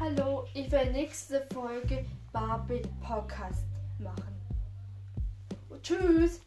Hallo, ich werde nächste Folge Barbie Podcast machen. Tschüss.